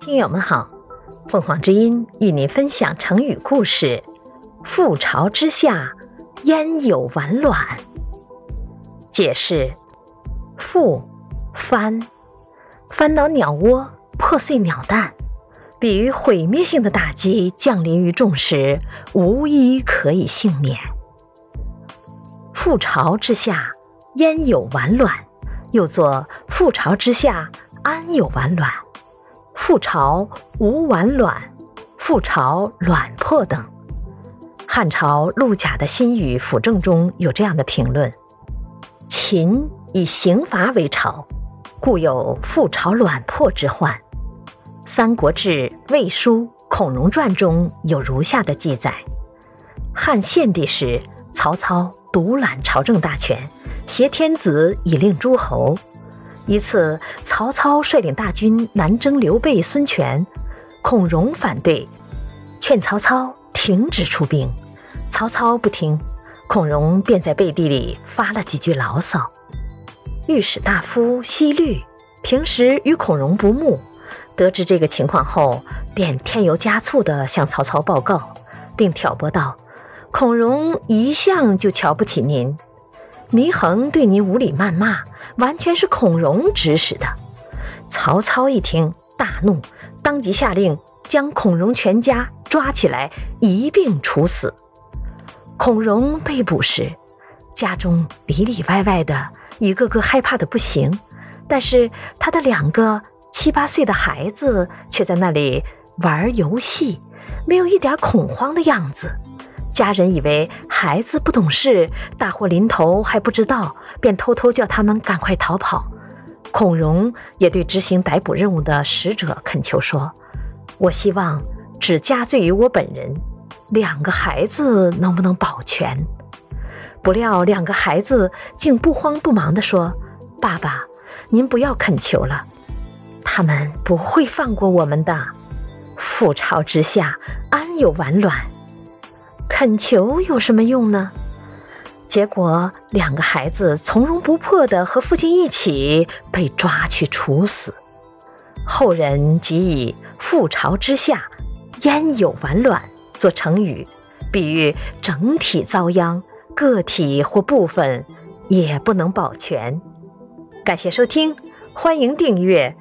听友们好，凤凰之音与您分享成语故事“覆巢之下，焉有完卵”。解释：覆，翻，翻倒鸟窝，破碎鸟蛋，比喻毁灭性的打击降临于众时，无一可以幸免。覆巢之下，焉有完卵？又作覆巢之下，安有完卵？覆巢无完卵，覆巢卵破等。汉朝陆贾的新语《辅政》中有这样的评论：秦以刑罚为朝，故有覆巢卵破之患。《三国志·魏书·孔融传》中有如下的记载：汉献帝时，曹操。独揽朝政大权，挟天子以令诸侯。一次，曹操率领大军南征刘备、孙权，孔融反对，劝曹操停止出兵。曹操不听，孔融便在背地里发了几句牢骚。御史大夫西律平时与孔融不睦，得知这个情况后，便添油加醋地向曹操报告，并挑拨道。孔融一向就瞧不起您，祢衡对您无礼谩骂，完全是孔融指使的。曹操一听大怒，当即下令将孔融全家抓起来一并处死。孔融被捕时，家中里里外外的一个个害怕的不行，但是他的两个七八岁的孩子却在那里玩游戏，没有一点恐慌的样子。家人以为孩子不懂事，大祸临头还不知道，便偷偷叫他们赶快逃跑。孔融也对执行逮捕任务的使者恳求说：“我希望只加罪于我本人，两个孩子能不能保全？”不料两个孩子竟不慌不忙地说：“爸爸，您不要恳求了，他们不会放过我们的。覆巢之下，安有完卵？”恳求有什么用呢？结果两个孩子从容不迫地和父亲一起被抓去处死。后人即以“覆巢之下，焉有完卵”做成语，比喻整体遭殃，个体或部分也不能保全。感谢收听，欢迎订阅，